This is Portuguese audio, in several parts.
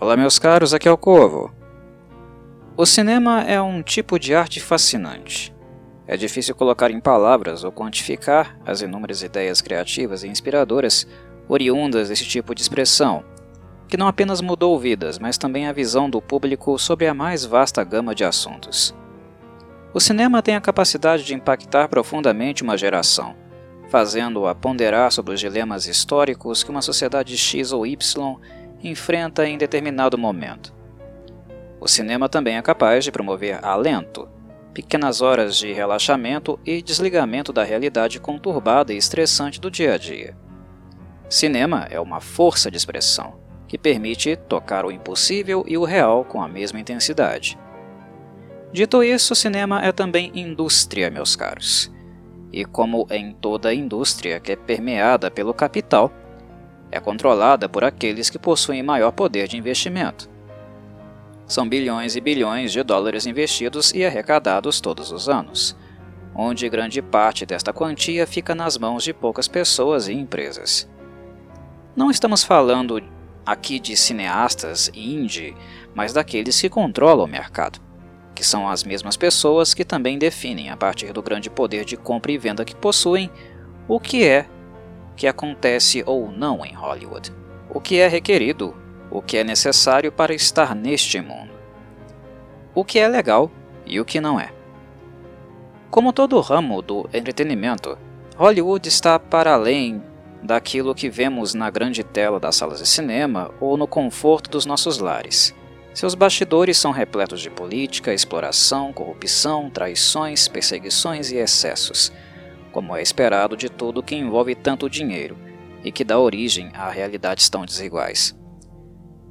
Olá, meus caros, aqui é o Corvo. O cinema é um tipo de arte fascinante. É difícil colocar em palavras ou quantificar as inúmeras ideias criativas e inspiradoras oriundas desse tipo de expressão, que não apenas mudou vidas, mas também a visão do público sobre a mais vasta gama de assuntos. O cinema tem a capacidade de impactar profundamente uma geração, fazendo-a ponderar sobre os dilemas históricos que uma sociedade X ou Y enfrenta em determinado momento. O cinema também é capaz de promover alento, pequenas horas de relaxamento e desligamento da realidade conturbada e estressante do dia a dia. Cinema é uma força de expressão que permite tocar o impossível e o real com a mesma intensidade. Dito isso, o cinema é também indústria, meus caros. E como em toda indústria que é permeada pelo capital, é controlada por aqueles que possuem maior poder de investimento. São bilhões e bilhões de dólares investidos e arrecadados todos os anos, onde grande parte desta quantia fica nas mãos de poucas pessoas e empresas. Não estamos falando aqui de cineastas indie, mas daqueles que controlam o mercado, que são as mesmas pessoas que também definem, a partir do grande poder de compra e venda que possuem, o que é que acontece ou não em Hollywood, o que é requerido, o que é necessário para estar neste mundo, o que é legal e o que não é. Como todo ramo do entretenimento, Hollywood está para além daquilo que vemos na grande tela das salas de cinema ou no conforto dos nossos lares. Seus bastidores são repletos de política, exploração, corrupção, traições, perseguições e excessos como é esperado de tudo que envolve tanto dinheiro e que dá origem a realidades tão desiguais.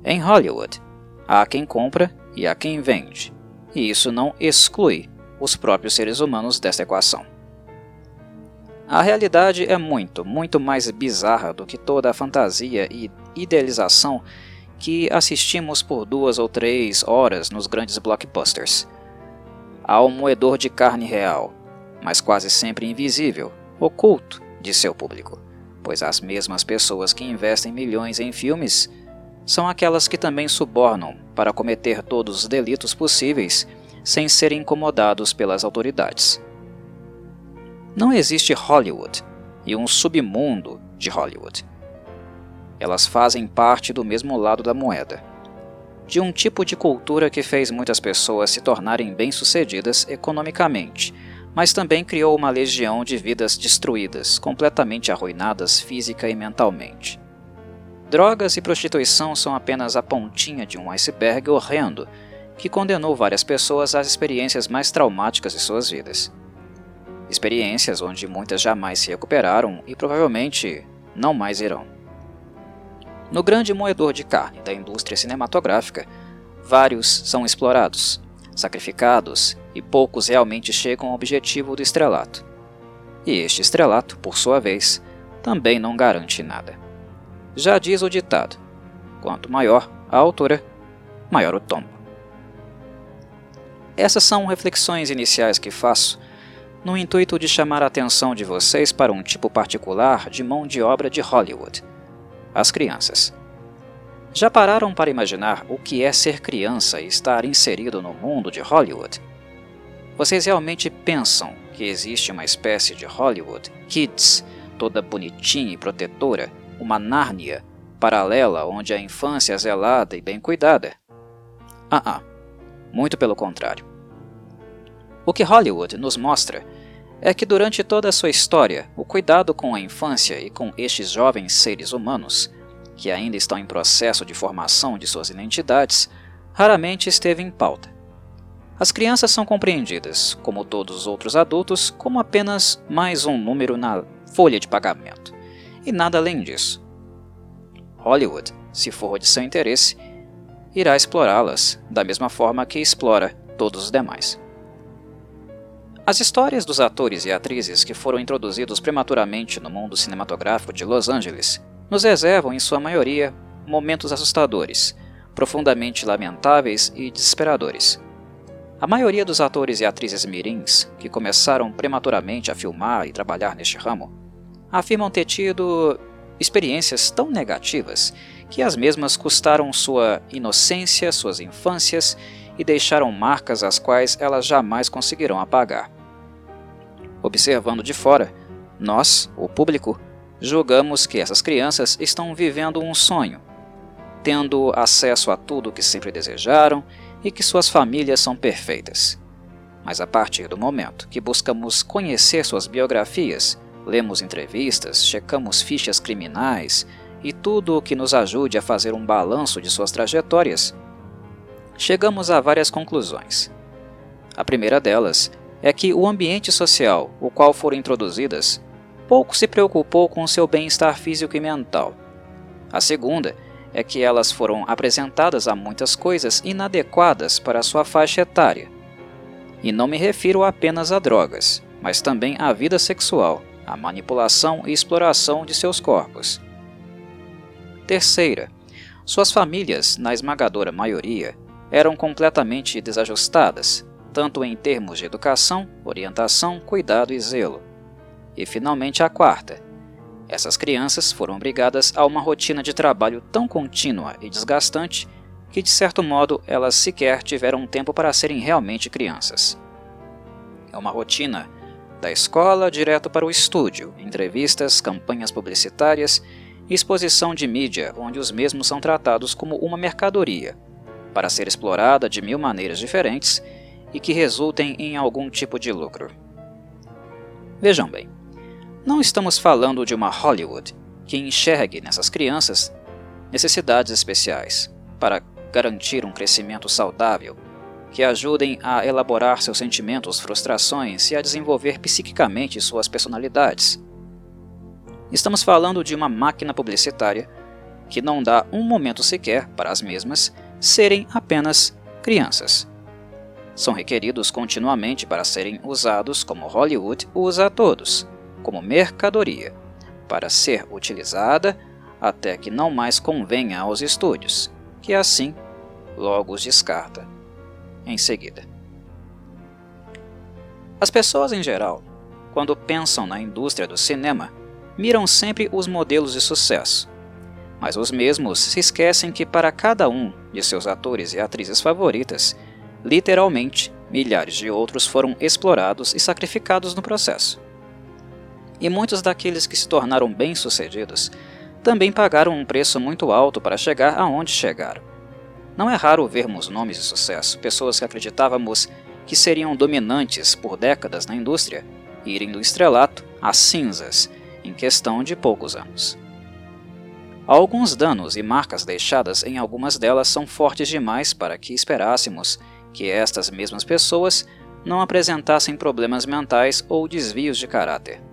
Em Hollywood, há quem compra e há quem vende, e isso não exclui os próprios seres humanos desta equação. A realidade é muito, muito mais bizarra do que toda a fantasia e idealização que assistimos por duas ou três horas nos grandes blockbusters. Há um moedor de carne real, mas quase sempre invisível, oculto de seu público, pois as mesmas pessoas que investem milhões em filmes são aquelas que também subornam para cometer todos os delitos possíveis sem serem incomodados pelas autoridades. Não existe Hollywood e um submundo de Hollywood. Elas fazem parte do mesmo lado da moeda, de um tipo de cultura que fez muitas pessoas se tornarem bem-sucedidas economicamente mas também criou uma legião de vidas destruídas, completamente arruinadas física e mentalmente. Drogas e prostituição são apenas a pontinha de um iceberg horrendo que condenou várias pessoas às experiências mais traumáticas de suas vidas. Experiências onde muitas jamais se recuperaram e provavelmente não mais irão. No grande moedor de carne da indústria cinematográfica, vários são explorados, sacrificados e poucos realmente chegam ao objetivo do estrelato. E este estrelato, por sua vez, também não garante nada. Já diz o ditado: quanto maior a altura, maior o tombo. Essas são reflexões iniciais que faço no intuito de chamar a atenção de vocês para um tipo particular de mão de obra de Hollywood: as crianças. Já pararam para imaginar o que é ser criança e estar inserido no mundo de Hollywood? Vocês realmente pensam que existe uma espécie de Hollywood Kids, toda bonitinha e protetora, uma Nárnia paralela onde a infância é zelada e bem cuidada? Ah, ah, muito pelo contrário. O que Hollywood nos mostra é que durante toda a sua história, o cuidado com a infância e com estes jovens seres humanos que ainda estão em processo de formação de suas identidades, raramente esteve em pauta. As crianças são compreendidas, como todos os outros adultos, como apenas mais um número na folha de pagamento, e nada além disso. Hollywood, se for de seu interesse, irá explorá-las da mesma forma que explora todos os demais. As histórias dos atores e atrizes que foram introduzidos prematuramente no mundo cinematográfico de Los Angeles nos reservam, em sua maioria, momentos assustadores, profundamente lamentáveis e desesperadores. A maioria dos atores e atrizes mirins, que começaram prematuramente a filmar e trabalhar neste ramo, afirmam ter tido experiências tão negativas que as mesmas custaram sua inocência, suas infâncias e deixaram marcas as quais elas jamais conseguirão apagar. Observando de fora, nós, o público, julgamos que essas crianças estão vivendo um sonho, tendo acesso a tudo o que sempre desejaram e que suas famílias são perfeitas. Mas a partir do momento que buscamos conhecer suas biografias, lemos entrevistas, checamos fichas criminais e tudo o que nos ajude a fazer um balanço de suas trajetórias, chegamos a várias conclusões. A primeira delas é que o ambiente social, o qual foram introduzidas, pouco se preocupou com seu bem-estar físico e mental. A segunda é que elas foram apresentadas a muitas coisas inadequadas para sua faixa etária. E não me refiro apenas a drogas, mas também à vida sexual, à manipulação e exploração de seus corpos. Terceira, suas famílias, na esmagadora maioria, eram completamente desajustadas, tanto em termos de educação, orientação, cuidado e zelo. E finalmente a quarta. Essas crianças foram obrigadas a uma rotina de trabalho tão contínua e desgastante que, de certo modo, elas sequer tiveram tempo para serem realmente crianças. É uma rotina da escola direto para o estúdio, entrevistas, campanhas publicitárias e exposição de mídia, onde os mesmos são tratados como uma mercadoria, para ser explorada de mil maneiras diferentes e que resultem em algum tipo de lucro. Vejam bem, não estamos falando de uma Hollywood que enxergue nessas crianças necessidades especiais para garantir um crescimento saudável, que ajudem a elaborar seus sentimentos, frustrações e a desenvolver psiquicamente suas personalidades. Estamos falando de uma máquina publicitária que não dá um momento sequer para as mesmas serem apenas crianças. São requeridos continuamente para serem usados como Hollywood usa a todos, como mercadoria, para ser utilizada até que não mais convenha aos estúdios, que assim logo os descarta em seguida. As pessoas em geral, quando pensam na indústria do cinema, miram sempre os modelos de sucesso, mas os mesmos se esquecem que para cada um de seus atores e atrizes favoritas, literalmente milhares de outros foram explorados e sacrificados no processo. E muitos daqueles que se tornaram bem-sucedidos também pagaram um preço muito alto para chegar aonde chegaram. Não é raro vermos nomes de sucesso, pessoas que acreditávamos que seriam dominantes por décadas na indústria, irem do estrelato às cinzas em questão de poucos anos. Alguns danos e marcas deixadas em algumas delas são fortes demais para que esperássemos que estas mesmas pessoas não apresentassem problemas mentais ou desvios de caráter.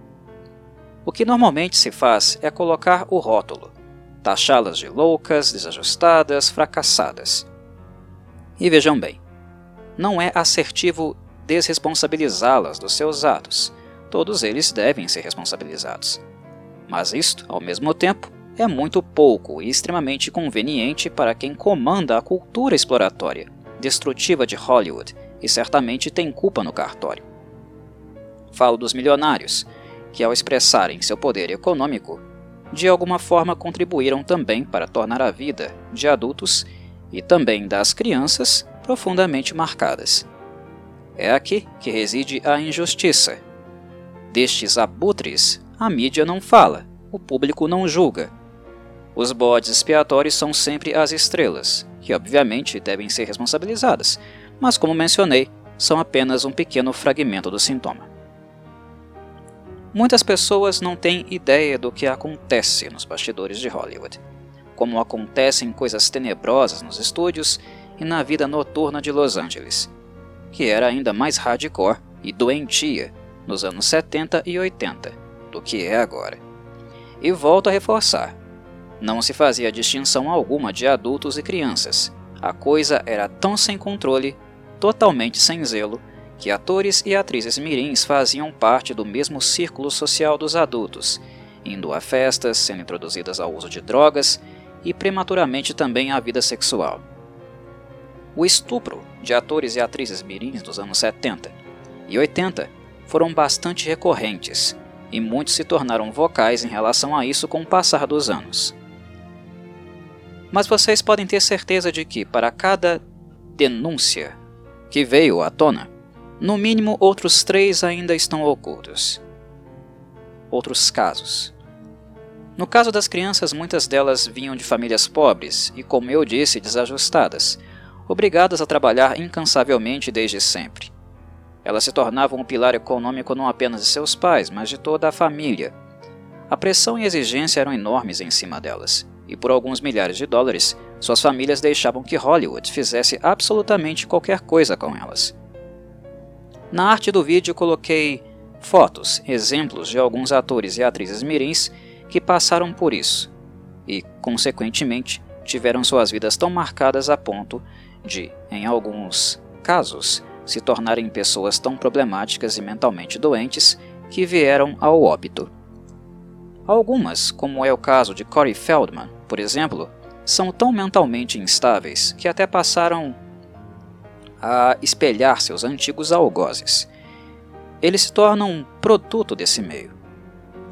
O que normalmente se faz é colocar o rótulo, taxá-las de loucas, desajustadas, fracassadas. E vejam bem, não é assertivo desresponsabilizá-las dos seus atos, todos eles devem ser responsabilizados. Mas isto, ao mesmo tempo, é muito pouco e extremamente conveniente para quem comanda a cultura exploratória, destrutiva de Hollywood e certamente tem culpa no cartório. Falo dos milionários, que ao expressarem seu poder econômico, de alguma forma contribuíram também para tornar a vida de adultos e também das crianças profundamente marcadas. É aqui que reside a injustiça. Destes abutres, a mídia não fala, o público não julga, os bodes expiatórios são sempre as estrelas, que obviamente devem ser responsabilizadas, mas como mencionei, são apenas um pequeno fragmento do sintoma. Muitas pessoas não têm ideia do que acontece nos bastidores de Hollywood, como acontecem coisas tenebrosas nos estúdios e na vida noturna de Los Angeles, que era ainda mais hardcore e doentia nos anos 70 e 80 do que é agora. E volto a reforçar: não se fazia distinção alguma de adultos e crianças. A coisa era tão sem controle, totalmente sem zelo, que atores e atrizes mirins faziam parte do mesmo círculo social dos adultos, indo a festas, sendo introduzidas ao uso de drogas e prematuramente também à vida sexual. O estupro de atores e atrizes mirins dos anos 70 e 80 foram bastante recorrentes, e muitos se tornaram vocais em relação a isso com o passar dos anos. Mas vocês podem ter certeza de que, para cada denúncia que veio à tona, no mínimo outros três ainda estão ocultos. Outros casos. No caso das crianças, muitas delas vinham de famílias pobres e, como eu disse, desajustadas, obrigadas a trabalhar incansavelmente desde sempre. Elas se tornavam um pilar econômico não apenas de seus pais, mas de toda a família. A pressão e exigência eram enormes em cima delas, e por alguns milhares de dólares, suas famílias deixavam que Hollywood fizesse absolutamente qualquer coisa com elas. Na arte do vídeo coloquei fotos, exemplos de alguns atores e atrizes mirins que passaram por isso e, consequentemente, tiveram suas vidas tão marcadas a ponto de, em alguns casos, se tornarem pessoas tão problemáticas e mentalmente doentes que vieram ao óbito. Algumas, como é o caso de Corey Feldman, por exemplo, são tão mentalmente instáveis que até passaram a espelhar seus antigos algozes. Eles se tornam um produto desse meio.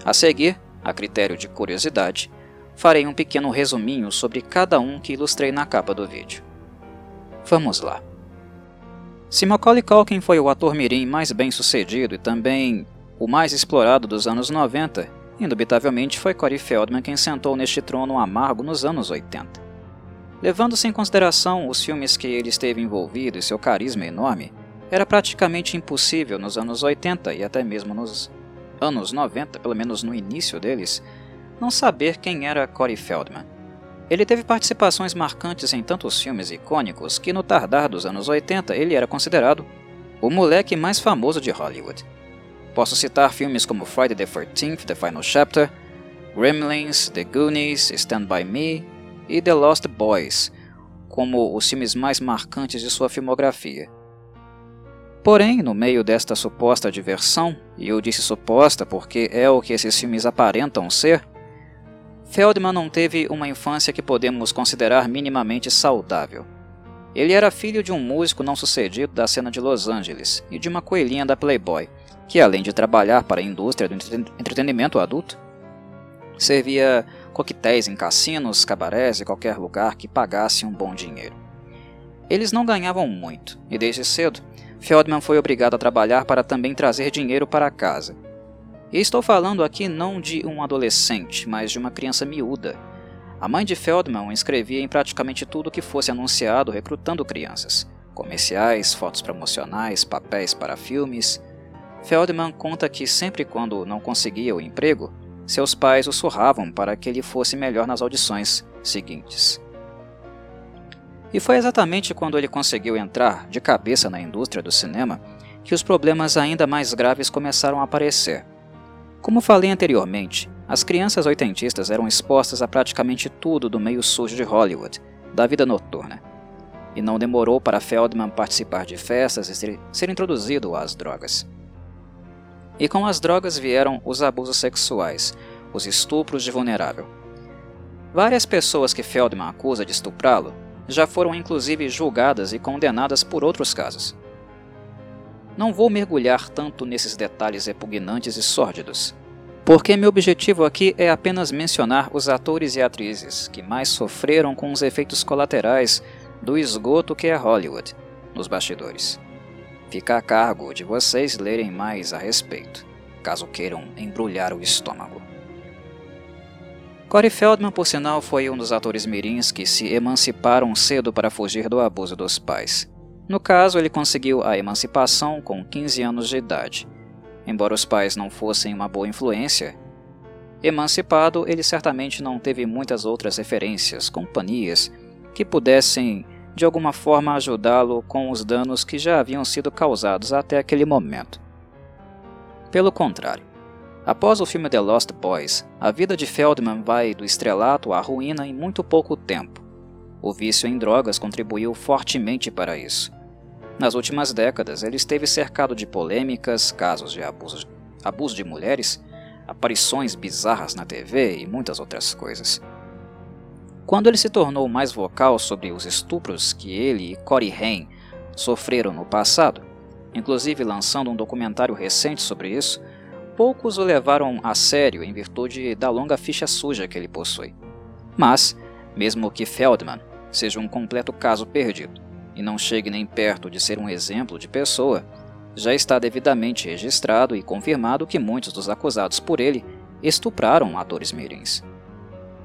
A seguir, a critério de curiosidade, farei um pequeno resuminho sobre cada um que ilustrei na capa do vídeo. Vamos lá. Se Macaulay Culkin foi o ator mirim mais bem sucedido e também o mais explorado dos anos 90, indubitavelmente foi Corey Feldman quem sentou neste trono amargo nos anos 80. Levando-se em consideração os filmes que ele esteve envolvido e seu carisma enorme, era praticamente impossível nos anos 80 e até mesmo nos anos 90, pelo menos no início deles, não saber quem era Corey Feldman. Ele teve participações marcantes em tantos filmes icônicos que no tardar dos anos 80 ele era considerado o moleque mais famoso de Hollywood. Posso citar filmes como Friday the 13th, The Final Chapter, Gremlins, The Goonies, Stand By Me e The Lost Boys, como os filmes mais marcantes de sua filmografia. Porém, no meio desta suposta diversão, e eu disse suposta porque é o que esses filmes aparentam ser, Feldman não teve uma infância que podemos considerar minimamente saudável. Ele era filho de um músico não sucedido da cena de Los Angeles e de uma coelhinha da Playboy, que além de trabalhar para a indústria do entretenimento adulto, servia coquetéis em cassinos, cabarés e qualquer lugar que pagasse um bom dinheiro. Eles não ganhavam muito, e desde cedo, Feldman foi obrigado a trabalhar para também trazer dinheiro para casa, e estou falando aqui não de um adolescente, mas de uma criança miúda. A mãe de Feldman escrevia em praticamente tudo que fosse anunciado recrutando crianças. Comerciais, fotos promocionais, papéis para filmes. Feldman conta que sempre quando não conseguia o emprego, seus pais o surravam para que ele fosse melhor nas audições seguintes. E foi exatamente quando ele conseguiu entrar de cabeça na indústria do cinema que os problemas ainda mais graves começaram a aparecer. Como falei anteriormente, as crianças oitentistas eram expostas a praticamente tudo do meio sujo de Hollywood, da vida noturna. E não demorou para Feldman participar de festas e ser, ser introduzido às drogas. E com as drogas vieram os abusos sexuais, os estupros de vulnerável. Várias pessoas que Feldman acusa de estuprá-lo já foram inclusive julgadas e condenadas por outros casos. Não vou mergulhar tanto nesses detalhes repugnantes e sórdidos, porque meu objetivo aqui é apenas mencionar os atores e atrizes que mais sofreram com os efeitos colaterais do esgoto que é Hollywood nos bastidores. Fica a cargo de vocês lerem mais a respeito, caso queiram embrulhar o estômago. Corey Feldman, por sinal, foi um dos atores mirins que se emanciparam cedo para fugir do abuso dos pais. No caso, ele conseguiu a emancipação com 15 anos de idade. Embora os pais não fossem uma boa influência, emancipado, ele certamente não teve muitas outras referências, companhias, que pudessem de alguma forma ajudá-lo com os danos que já haviam sido causados até aquele momento. Pelo contrário, após o filme The Lost Boys, a vida de Feldman vai do estrelato à ruína em muito pouco tempo. O vício em drogas contribuiu fortemente para isso. Nas últimas décadas, ele esteve cercado de polêmicas, casos de abuso, abuso de mulheres, aparições bizarras na TV e muitas outras coisas. Quando ele se tornou mais vocal sobre os estupros que ele e Corey Haim sofreram no passado, inclusive lançando um documentário recente sobre isso, poucos o levaram a sério em virtude da longa ficha suja que ele possui. Mas, mesmo que Feldman seja um completo caso perdido e não chegue nem perto de ser um exemplo de pessoa, já está devidamente registrado e confirmado que muitos dos acusados por ele estupraram atores mirins.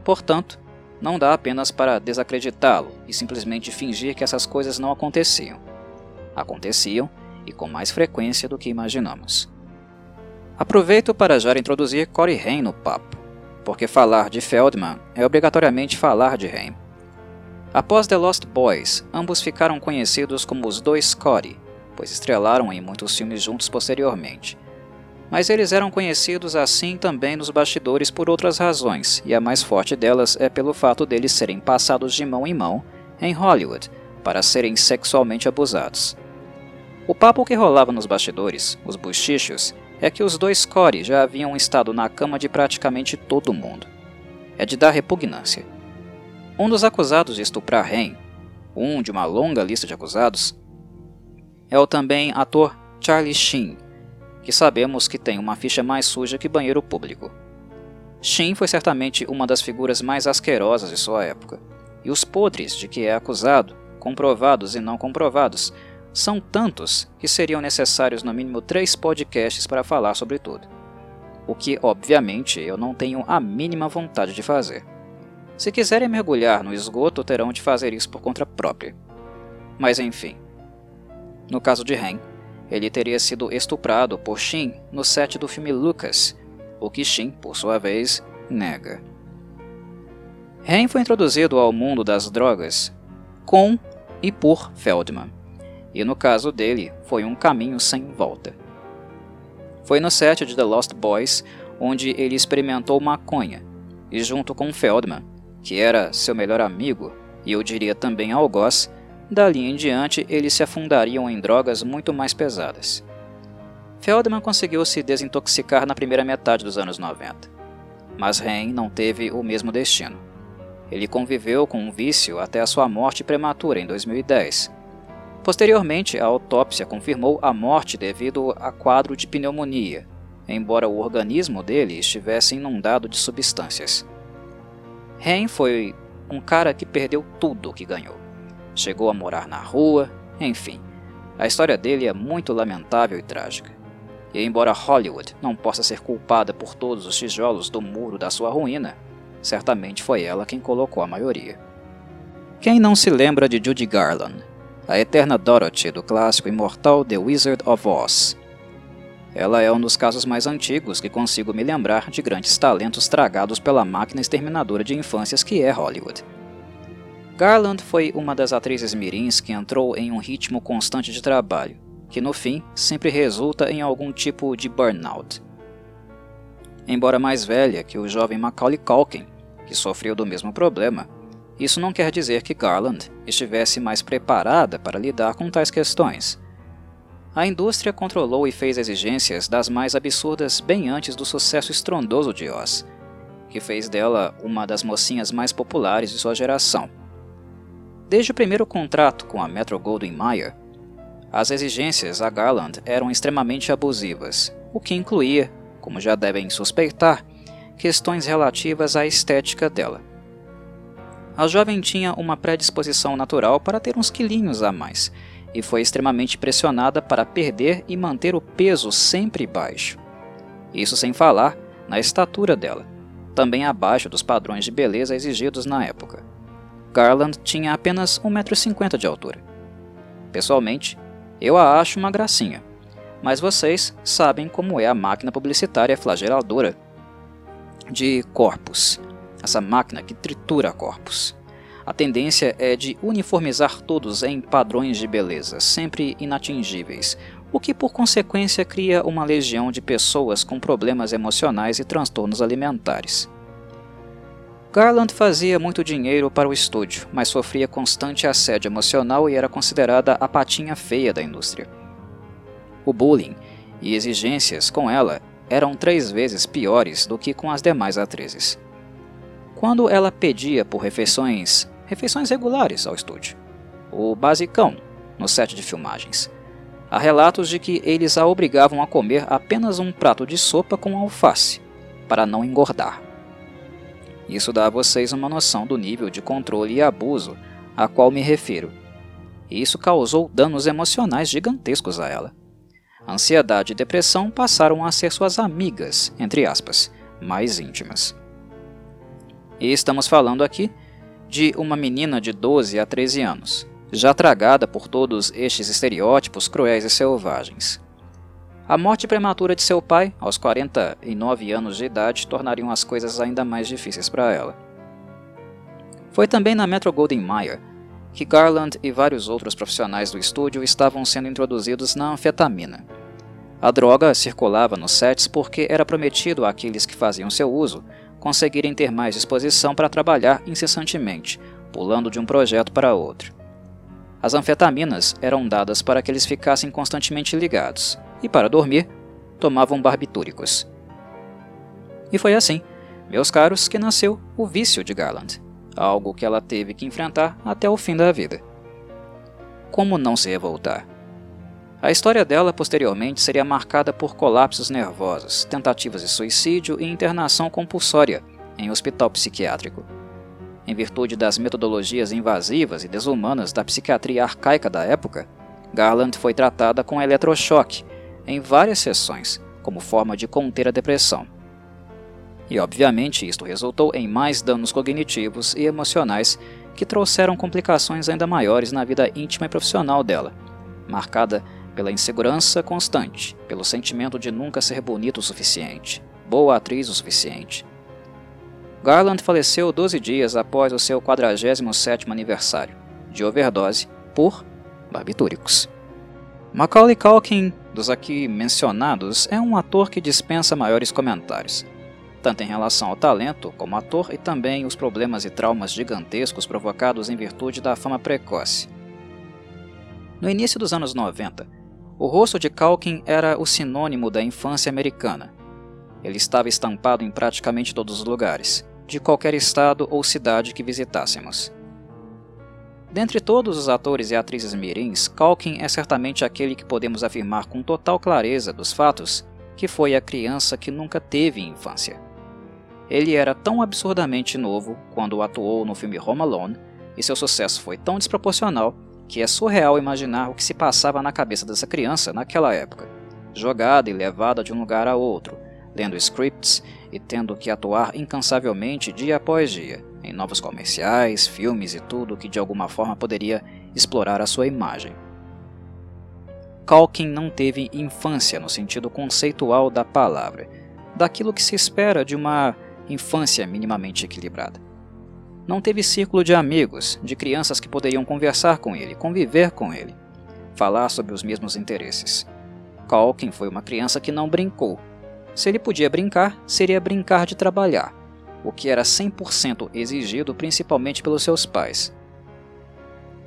Portanto, não dá apenas para desacreditá-lo e simplesmente fingir que essas coisas não aconteciam. Aconteciam e com mais frequência do que imaginamos. Aproveito para já introduzir Corey Haim no papo, porque falar de Feldman é obrigatoriamente falar de Haim. Após The Lost Boys, ambos ficaram conhecidos como os dois Corey, pois estrelaram em muitos filmes juntos posteriormente. Mas eles eram conhecidos assim também nos bastidores por outras razões, e a mais forte delas é pelo fato deles serem passados de mão em mão em Hollywood para serem sexualmente abusados. O papo que rolava nos bastidores, os bochichos, é que os dois Corey já haviam estado na cama de praticamente todo mundo. É de dar repugnância. Um dos acusados de estuprar Ren, um de uma longa lista de acusados, é o também ator Charlie Sheen, que sabemos que tem uma ficha mais suja que banheiro público. Sheen foi certamente uma das figuras mais asquerosas de sua época, e os podres de que é acusado, comprovados e não comprovados, são tantos que seriam necessários no mínimo três podcasts para falar sobre tudo. O que, obviamente, eu não tenho a mínima vontade de fazer. Se quiserem mergulhar no esgoto, terão de fazer isso por conta própria. Mas enfim. No caso de Ren, ele teria sido estuprado por Shin no set do filme Lucas, o que Shin, por sua vez, nega. Ren foi introduzido ao mundo das drogas com e por Feldman e no caso dele foi um caminho sem volta. Foi no set de The Lost Boys onde ele experimentou maconha, e junto com Feldman, que era seu melhor amigo, e eu diria também algoz, dali em diante eles se afundariam em drogas muito mais pesadas. Feldman conseguiu se desintoxicar na primeira metade dos anos 90, mas Ren não teve o mesmo destino. Ele conviveu com um vício até a sua morte prematura em 2010, Posteriormente, a autópsia confirmou a morte devido a quadro de pneumonia, embora o organismo dele estivesse inundado de substâncias. Ren foi um cara que perdeu tudo o que ganhou. Chegou a morar na rua, enfim. A história dele é muito lamentável e trágica. E embora Hollywood não possa ser culpada por todos os tijolos do muro da sua ruína, certamente foi ela quem colocou a maioria. Quem não se lembra de Judy Garland, a eterna Dorothy do clássico imortal The Wizard of Oz. Ela é um dos casos mais antigos que consigo me lembrar de grandes talentos tragados pela máquina exterminadora de infâncias que é Hollywood. Garland foi uma das atrizes mirins que entrou em um ritmo constante de trabalho, que no fim sempre resulta em algum tipo de burnout. Embora mais velha que o jovem Macaulay Culkin, que sofreu do mesmo problema, isso não quer dizer que Garland estivesse mais preparada para lidar com tais questões. A indústria controlou e fez exigências das mais absurdas bem antes do sucesso estrondoso de Oz, que fez dela uma das mocinhas mais populares de sua geração. Desde o primeiro contrato com a Metro-Goldwyn-Mayer, as exigências a Garland eram extremamente abusivas, o que incluía, como já devem suspeitar, questões relativas à estética dela. A jovem tinha uma predisposição natural para ter uns quilinhos a mais, e foi extremamente pressionada para perder e manter o peso sempre baixo. Isso sem falar na estatura dela, também abaixo dos padrões de beleza exigidos na época. Garland tinha apenas 1,50m de altura. Pessoalmente, eu a acho uma gracinha, mas vocês sabem como é a máquina publicitária flageladora de corpos essa máquina que tritura corpos. A tendência é de uniformizar todos em padrões de beleza, sempre inatingíveis, o que por consequência cria uma legião de pessoas com problemas emocionais e transtornos alimentares. Garland fazia muito dinheiro para o estúdio, mas sofria constante assédio emocional e era considerada a patinha feia da indústria. O bullying e exigências com ela eram três vezes piores do que com as demais atrizes quando ela pedia por refeições, refeições regulares ao estúdio, o basicão no set de filmagens. Há relatos de que eles a obrigavam a comer apenas um prato de sopa com alface, para não engordar. Isso dá a vocês uma noção do nível de controle e abuso a qual me refiro. E isso causou danos emocionais gigantescos a ela. Ansiedade e depressão passaram a ser suas amigas, entre aspas, mais íntimas. E estamos falando aqui de uma menina de 12 a 13 anos, já tragada por todos estes estereótipos cruéis e selvagens. A morte prematura de seu pai, aos 49 anos de idade, tornariam as coisas ainda mais difíceis para ela. Foi também na Metro Goldwyn Mayer que Garland e vários outros profissionais do estúdio estavam sendo introduzidos na anfetamina. A droga circulava nos sets porque era prometido àqueles que faziam seu uso conseguirem ter mais disposição para trabalhar incessantemente, pulando de um projeto para outro. As anfetaminas eram dadas para que eles ficassem constantemente ligados, e para dormir, tomavam barbitúricos. E foi assim, meus caros, que nasceu o vício de Garland, algo que ela teve que enfrentar até o fim da vida. Como não se revoltar? A história dela posteriormente seria marcada por colapsos nervosos, tentativas de suicídio e internação compulsória em hospital psiquiátrico. Em virtude das metodologias invasivas e desumanas da psiquiatria arcaica da época, Garland foi tratada com eletrochoque em várias sessões, como forma de conter a depressão. E obviamente isto resultou em mais danos cognitivos e emocionais que trouxeram complicações ainda maiores na vida íntima e profissional dela, marcada pela insegurança constante, pelo sentimento de nunca ser bonito o suficiente, boa atriz o suficiente. Garland faleceu 12 dias após o seu 47º aniversário, de overdose por barbitúricos. Macaulay Culkin, dos aqui mencionados, é um ator que dispensa maiores comentários, tanto em relação ao talento como ator e também os problemas e traumas gigantescos provocados em virtude da fama precoce. No início dos anos 90, o rosto de Calkin era o sinônimo da infância americana. Ele estava estampado em praticamente todos os lugares, de qualquer estado ou cidade que visitássemos. Dentre todos os atores e atrizes mirins, Calkin é certamente aquele que podemos afirmar com total clareza dos fatos que foi a criança que nunca teve infância. Ele era tão absurdamente novo quando atuou no filme Home Alone, e seu sucesso foi tão desproporcional que é surreal imaginar o que se passava na cabeça dessa criança naquela época, jogada e levada de um lugar a outro, lendo scripts e tendo que atuar incansavelmente dia após dia, em novos comerciais, filmes e tudo que de alguma forma poderia explorar a sua imagem. Calkin não teve infância no sentido conceitual da palavra, daquilo que se espera de uma infância minimamente equilibrada. Não teve círculo de amigos, de crianças que poderiam conversar com ele, conviver com ele, falar sobre os mesmos interesses. Calkin foi uma criança que não brincou. Se ele podia brincar, seria brincar de trabalhar, o que era 100% exigido principalmente pelos seus pais.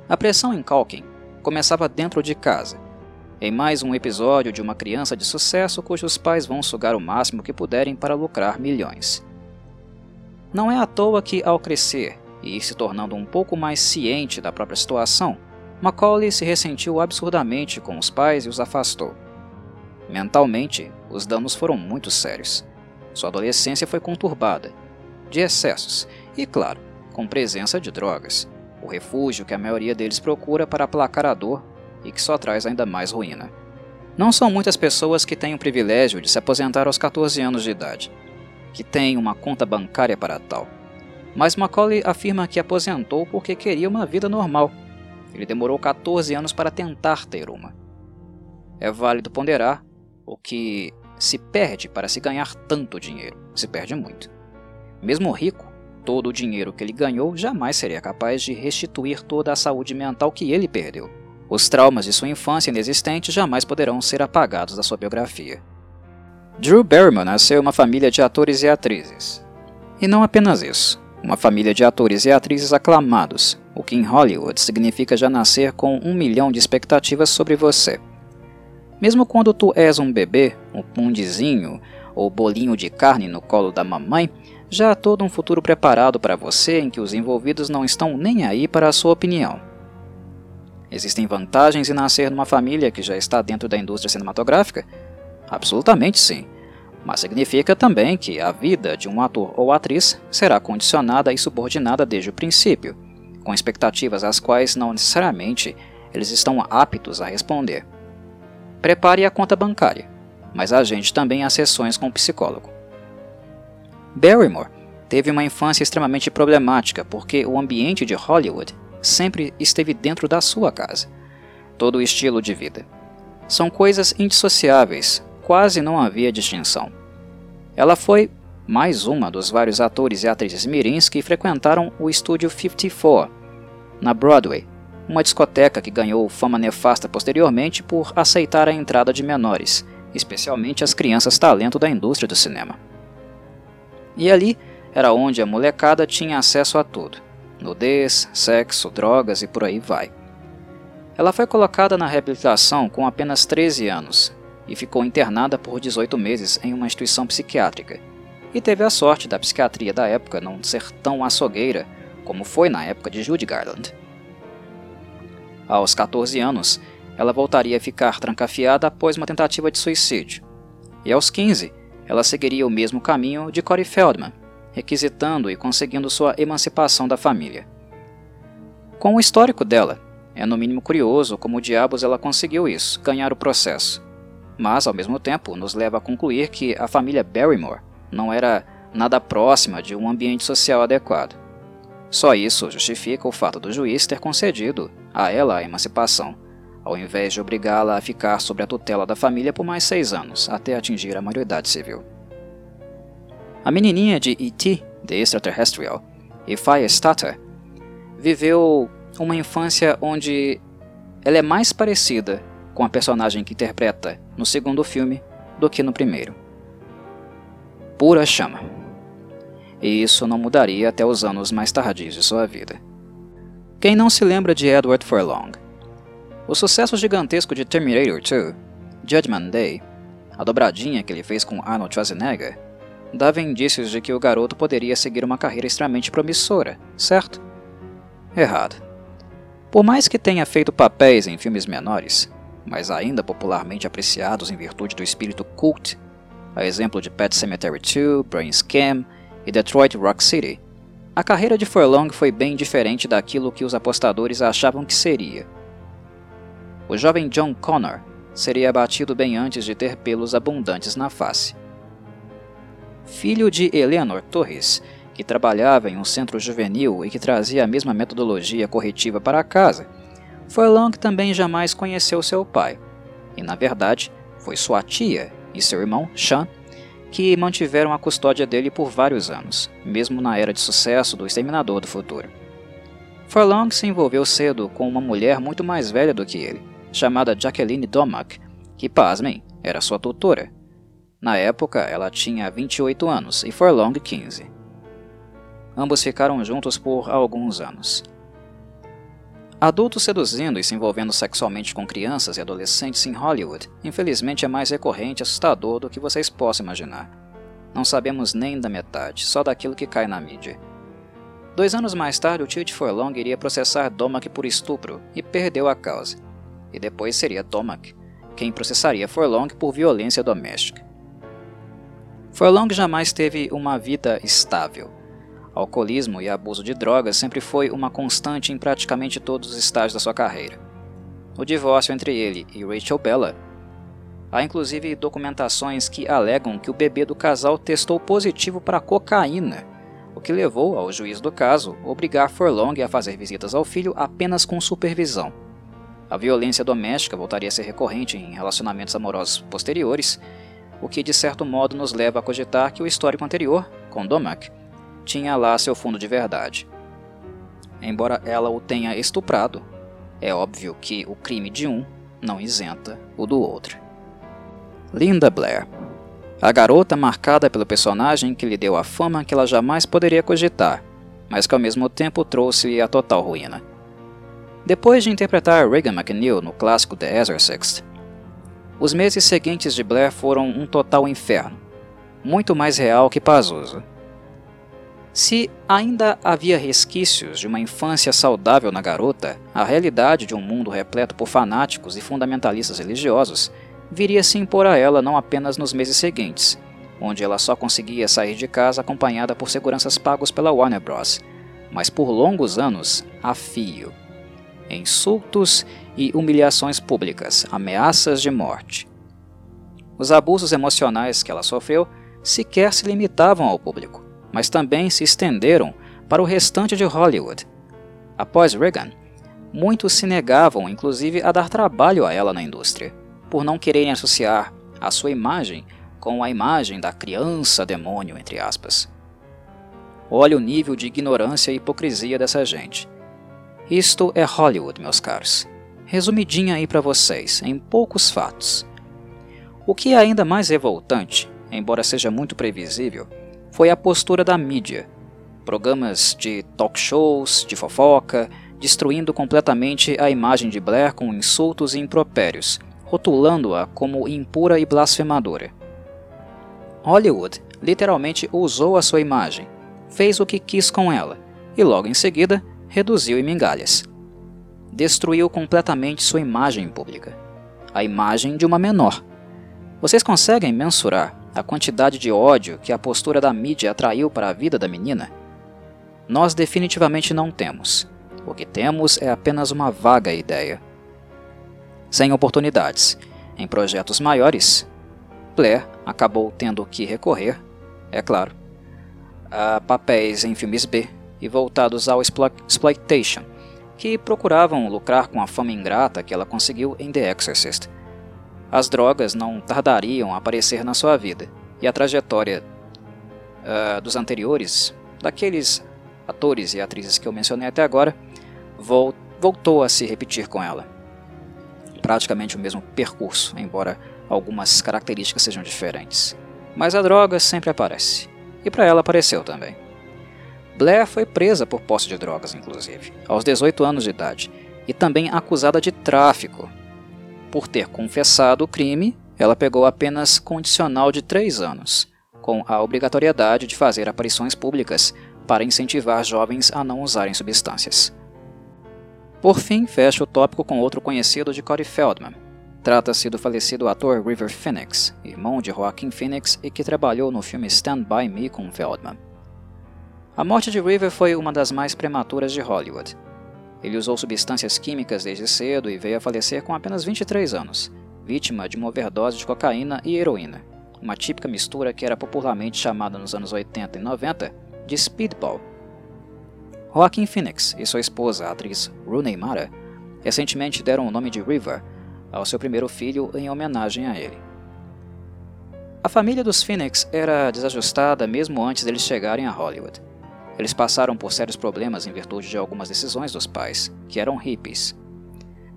A pressão em Calkin começava dentro de casa, em mais um episódio de uma criança de sucesso cujos pais vão sugar o máximo que puderem para lucrar milhões. Não é à toa que, ao crescer e ir se tornando um pouco mais ciente da própria situação, Macaulay se ressentiu absurdamente com os pais e os afastou. Mentalmente, os danos foram muito sérios. Sua adolescência foi conturbada, de excessos e, claro, com presença de drogas, o refúgio que a maioria deles procura para aplacar a dor e que só traz ainda mais ruína. Não são muitas pessoas que têm o privilégio de se aposentar aos 14 anos de idade que tem uma conta bancária para tal. Mas Macaulay afirma que aposentou porque queria uma vida normal. Ele demorou 14 anos para tentar ter uma. É válido ponderar o que se perde para se ganhar tanto dinheiro. Se perde muito. Mesmo rico, todo o dinheiro que ele ganhou jamais seria capaz de restituir toda a saúde mental que ele perdeu. Os traumas de sua infância inexistente jamais poderão ser apagados da sua biografia. Drew Barrymore nasceu em uma família de atores e atrizes. E não apenas isso, uma família de atores e atrizes aclamados, o que em Hollywood significa já nascer com um milhão de expectativas sobre você. Mesmo quando tu és um bebê, um pundizinho ou bolinho de carne no colo da mamãe, já há todo um futuro preparado para você em que os envolvidos não estão nem aí para a sua opinião. Existem vantagens em nascer numa família que já está dentro da indústria cinematográfica? Absolutamente sim. Mas significa também que a vida de um ator ou atriz será condicionada e subordinada desde o princípio, com expectativas às quais não necessariamente eles estão aptos a responder. Prepare a conta bancária, mas agende também as sessões com o psicólogo. Barrymore teve uma infância extremamente problemática porque o ambiente de Hollywood sempre esteve dentro da sua casa. Todo o estilo de vida. São coisas indissociáveis, quase não havia distinção. Ela foi mais uma dos vários atores e atrizes mirins que frequentaram o estúdio 54, na Broadway, uma discoteca que ganhou fama nefasta posteriormente por aceitar a entrada de menores, especialmente as crianças talento da indústria do cinema. E ali era onde a molecada tinha acesso a tudo: nudez, sexo, drogas e por aí vai. Ela foi colocada na reabilitação com apenas 13 anos e ficou internada por 18 meses em uma instituição psiquiátrica. E teve a sorte da psiquiatria da época não ser tão açougueira como foi na época de Judy Garland. Aos 14 anos, ela voltaria a ficar trancafiada após uma tentativa de suicídio. E aos 15, ela seguiria o mesmo caminho de Corey Feldman, requisitando e conseguindo sua emancipação da família. Com o histórico dela, é no mínimo curioso como diabos ela conseguiu isso, ganhar o processo. Mas, ao mesmo tempo, nos leva a concluir que a família Barrymore não era nada próxima de um ambiente social adequado. Só isso justifica o fato do juiz ter concedido a ela a emancipação, ao invés de obrigá-la a ficar sob a tutela da família por mais seis anos, até atingir a maioridade civil. A menininha de E.T., The Extraterrestrial, e Firestarter, viveu uma infância onde ela é mais parecida com a personagem que interpreta no segundo filme do que no primeiro. Pura chama e isso não mudaria até os anos mais tardios de sua vida. Quem não se lembra de Edward Furlong? O sucesso gigantesco de Terminator 2, Judgment Day, a dobradinha que ele fez com Arnold Schwarzenegger, dava indícios de que o garoto poderia seguir uma carreira extremamente promissora, certo? Errado. Por mais que tenha feito papéis em filmes menores, mas ainda popularmente apreciados em virtude do espírito cult, a exemplo de Pet Cemetery 2, Brain Scam e Detroit Rock City, a carreira de Furlong foi bem diferente daquilo que os apostadores achavam que seria. O jovem John Connor seria abatido bem antes de ter pelos abundantes na face. Filho de Eleanor Torres, que trabalhava em um centro juvenil e que trazia a mesma metodologia corretiva para casa, Furlong também jamais conheceu seu pai, e na verdade foi sua tia e seu irmão Sean que mantiveram a custódia dele por vários anos, mesmo na era de sucesso do Exterminador do Futuro. Furlong se envolveu cedo com uma mulher muito mais velha do que ele, chamada Jacqueline Domack, que, pasmem, era sua tutora. Na época, ela tinha 28 anos e Furlong 15. Ambos ficaram juntos por alguns anos. Adultos seduzindo e se envolvendo sexualmente com crianças e adolescentes em Hollywood, infelizmente é mais recorrente e assustador do que vocês possam imaginar. Não sabemos nem da metade, só daquilo que cai na mídia. Dois anos mais tarde, o tio de Forlong iria processar Domack por estupro e perdeu a causa. E depois seria Domack quem processaria Forlong por violência doméstica. Forlong jamais teve uma vida estável Alcoolismo e abuso de drogas sempre foi uma constante em praticamente todos os estágios da sua carreira. O divórcio entre ele e Rachel Bella. Há inclusive documentações que alegam que o bebê do casal testou positivo para cocaína, o que levou ao juiz do caso obrigar Forlong a fazer visitas ao filho apenas com supervisão. A violência doméstica voltaria a ser recorrente em relacionamentos amorosos posteriores, o que de certo modo nos leva a cogitar que o histórico anterior, com Domack, tinha lá seu fundo de verdade. Embora ela o tenha estuprado, é óbvio que o crime de um não isenta o do outro. Linda Blair a garota marcada pelo personagem que lhe deu a fama que ela jamais poderia cogitar, mas que ao mesmo tempo trouxe a total ruína. Depois de interpretar Regan McNeil no clássico The Exorcist, os meses seguintes de Blair foram um total inferno, muito mais real que pazoso. Se ainda havia resquícios de uma infância saudável na garota, a realidade de um mundo repleto por fanáticos e fundamentalistas religiosos viria se impor a ela não apenas nos meses seguintes, onde ela só conseguia sair de casa acompanhada por seguranças pagos pela Warner Bros., mas por longos anos a fio. Insultos e humilhações públicas, ameaças de morte. Os abusos emocionais que ela sofreu sequer se limitavam ao público mas também se estenderam para o restante de Hollywood. Após Reagan, muitos se negavam, inclusive, a dar trabalho a ela na indústria, por não quererem associar a sua imagem com a imagem da criança demônio, entre aspas. Olha o nível de ignorância e hipocrisia dessa gente. Isto é Hollywood, meus caros. Resumidinha aí para vocês, em poucos fatos. O que é ainda mais revoltante, embora seja muito previsível, foi a postura da mídia. Programas de talk shows, de fofoca, destruindo completamente a imagem de Blair com insultos e impropérios, rotulando-a como impura e blasfemadora. Hollywood literalmente usou a sua imagem, fez o que quis com ela e logo em seguida reduziu em migalhas. Destruiu completamente sua imagem pública, a imagem de uma menor. Vocês conseguem mensurar a quantidade de ódio que a postura da mídia atraiu para a vida da menina? Nós definitivamente não temos. O que temos é apenas uma vaga ideia. Sem oportunidades, em projetos maiores, Blair acabou tendo que recorrer, é claro, a papéis em filmes B e voltados ao exploitation, que procuravam lucrar com a fama ingrata que ela conseguiu em The Exorcist as drogas não tardariam a aparecer na sua vida, e a trajetória uh, dos anteriores, daqueles atores e atrizes que eu mencionei até agora, vol voltou a se repetir com ela. Praticamente o mesmo percurso, embora algumas características sejam diferentes. Mas a droga sempre aparece, e para ela apareceu também. Blair foi presa por posse de drogas, inclusive, aos 18 anos de idade, e também acusada de tráfico, por ter confessado o crime, ela pegou apenas condicional de três anos, com a obrigatoriedade de fazer aparições públicas para incentivar jovens a não usarem substâncias. Por fim, fecha o tópico com outro conhecido de Corey Feldman. Trata-se do falecido ator River Phoenix, irmão de Joaquin Phoenix e que trabalhou no filme Stand By Me com Feldman. A morte de River foi uma das mais prematuras de Hollywood, ele usou substâncias químicas desde cedo e veio a falecer com apenas 23 anos, vítima de uma overdose de cocaína e heroína, uma típica mistura que era popularmente chamada nos anos 80 e 90 de speedball. Joaquin Phoenix e sua esposa, a atriz Rooney Mara, recentemente deram o nome de River ao seu primeiro filho em homenagem a ele. A família dos Phoenix era desajustada mesmo antes deles chegarem a Hollywood. Eles passaram por sérios problemas em virtude de algumas decisões dos pais, que eram hippies.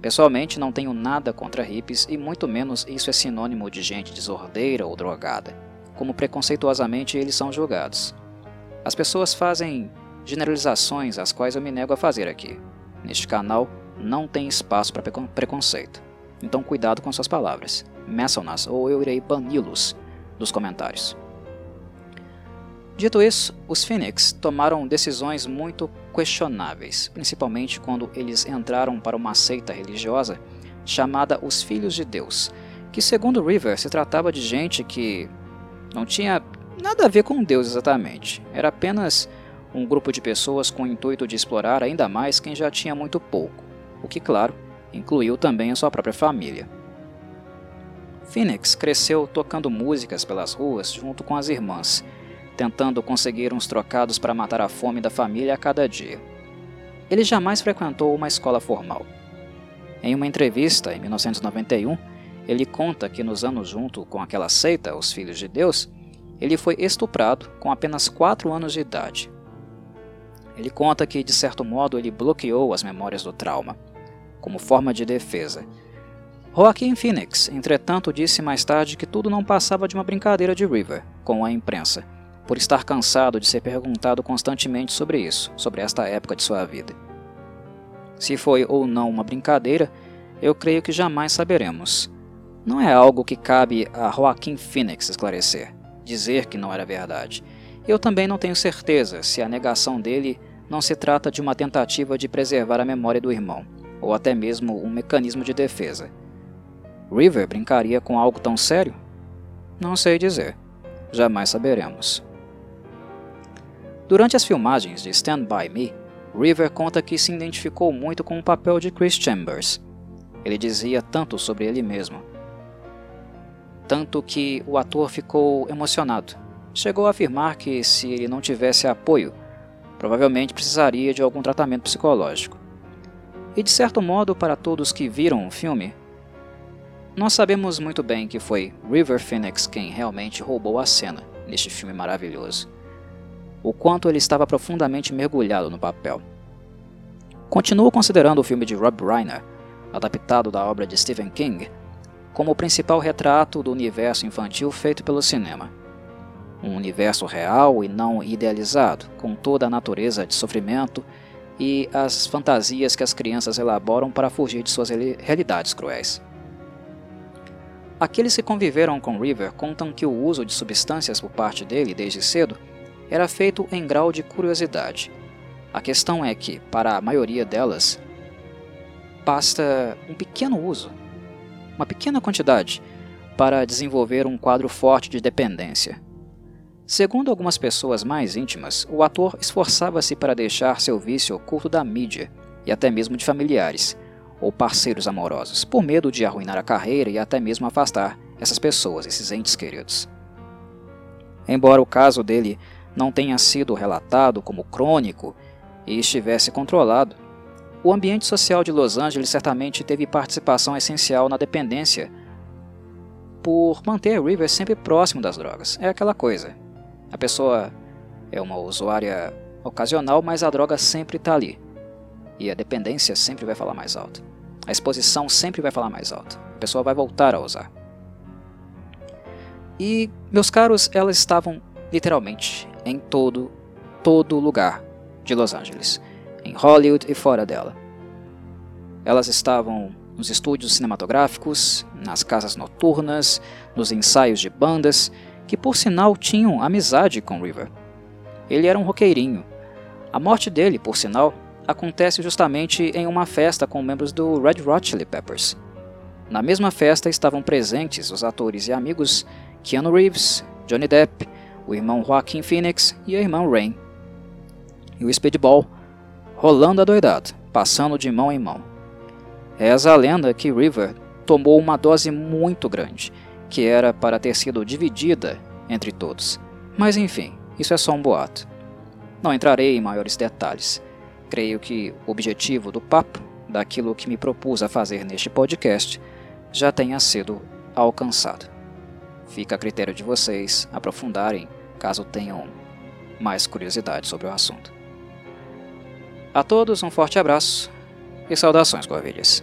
Pessoalmente, não tenho nada contra hippies e muito menos isso é sinônimo de gente desordeira ou drogada, como preconceituosamente eles são julgados. As pessoas fazem generalizações às quais eu me nego a fazer aqui. Neste canal não tem espaço para preconceito. Então cuidado com suas palavras. Meçam-nas ou eu irei bani-los dos comentários. Dito isso, os Phoenix tomaram decisões muito questionáveis, principalmente quando eles entraram para uma seita religiosa chamada os Filhos de Deus, que segundo River se tratava de gente que não tinha nada a ver com Deus exatamente, era apenas um grupo de pessoas com o intuito de explorar ainda mais quem já tinha muito pouco, o que, claro, incluiu também a sua própria família. Phoenix cresceu tocando músicas pelas ruas junto com as irmãs, tentando conseguir uns trocados para matar a fome da família a cada dia. Ele jamais frequentou uma escola formal. Em uma entrevista, em 1991, ele conta que nos anos junto com aquela seita, os Filhos de Deus, ele foi estuprado com apenas 4 anos de idade. Ele conta que, de certo modo, ele bloqueou as memórias do trauma, como forma de defesa. Joaquim Phoenix, entretanto, disse mais tarde que tudo não passava de uma brincadeira de River com a imprensa, por estar cansado de ser perguntado constantemente sobre isso, sobre esta época de sua vida. Se foi ou não uma brincadeira, eu creio que jamais saberemos. Não é algo que cabe a Joaquim Phoenix esclarecer, dizer que não era verdade. Eu também não tenho certeza se a negação dele não se trata de uma tentativa de preservar a memória do irmão, ou até mesmo um mecanismo de defesa. River brincaria com algo tão sério? Não sei dizer. Jamais saberemos. Durante as filmagens de Stand By Me, River conta que se identificou muito com o papel de Chris Chambers. Ele dizia tanto sobre ele mesmo. Tanto que o ator ficou emocionado. Chegou a afirmar que se ele não tivesse apoio, provavelmente precisaria de algum tratamento psicológico. E de certo modo, para todos que viram o filme, nós sabemos muito bem que foi River Phoenix quem realmente roubou a cena neste filme maravilhoso. O quanto ele estava profundamente mergulhado no papel. Continuo considerando o filme de Rob Reiner, adaptado da obra de Stephen King, como o principal retrato do universo infantil feito pelo cinema. Um universo real e não idealizado, com toda a natureza de sofrimento e as fantasias que as crianças elaboram para fugir de suas realidades cruéis. Aqueles que conviveram com River contam que o uso de substâncias por parte dele desde cedo era feito em grau de curiosidade. A questão é que, para a maioria delas, basta um pequeno uso, uma pequena quantidade, para desenvolver um quadro forte de dependência. Segundo algumas pessoas mais íntimas, o ator esforçava-se para deixar seu vício oculto da mídia e até mesmo de familiares, ou parceiros amorosos, por medo de arruinar a carreira e até mesmo afastar essas pessoas, esses entes queridos. Embora o caso dele não tenha sido relatado como crônico e estivesse controlado, o ambiente social de Los Angeles certamente teve participação essencial na dependência por manter River sempre próximo das drogas. É aquela coisa. A pessoa é uma usuária ocasional, mas a droga sempre está ali. E a dependência sempre vai falar mais alto. A exposição sempre vai falar mais alto. A pessoa vai voltar a usar. E, meus caros, elas estavam literalmente em todo, todo lugar de Los Angeles, em Hollywood e fora dela. Elas estavam nos estúdios cinematográficos, nas casas noturnas, nos ensaios de bandas, que por sinal tinham amizade com River. Ele era um roqueirinho. A morte dele, por sinal, acontece justamente em uma festa com membros do Red Hot Chili Peppers. Na mesma festa estavam presentes os atores e amigos Keanu Reeves, Johnny Depp, o irmão Joaquin Phoenix e a irmã Rain. E o Speedball rolando adoidado, passando de mão em mão. Reza a lenda que River tomou uma dose muito grande, que era para ter sido dividida entre todos. Mas enfim, isso é só um boato. Não entrarei em maiores detalhes. Creio que o objetivo do papo, daquilo que me propus a fazer neste podcast, já tenha sido alcançado. Fica a critério de vocês aprofundarem caso tenham mais curiosidade sobre o assunto. A todos um forte abraço e saudações, Corvilhas.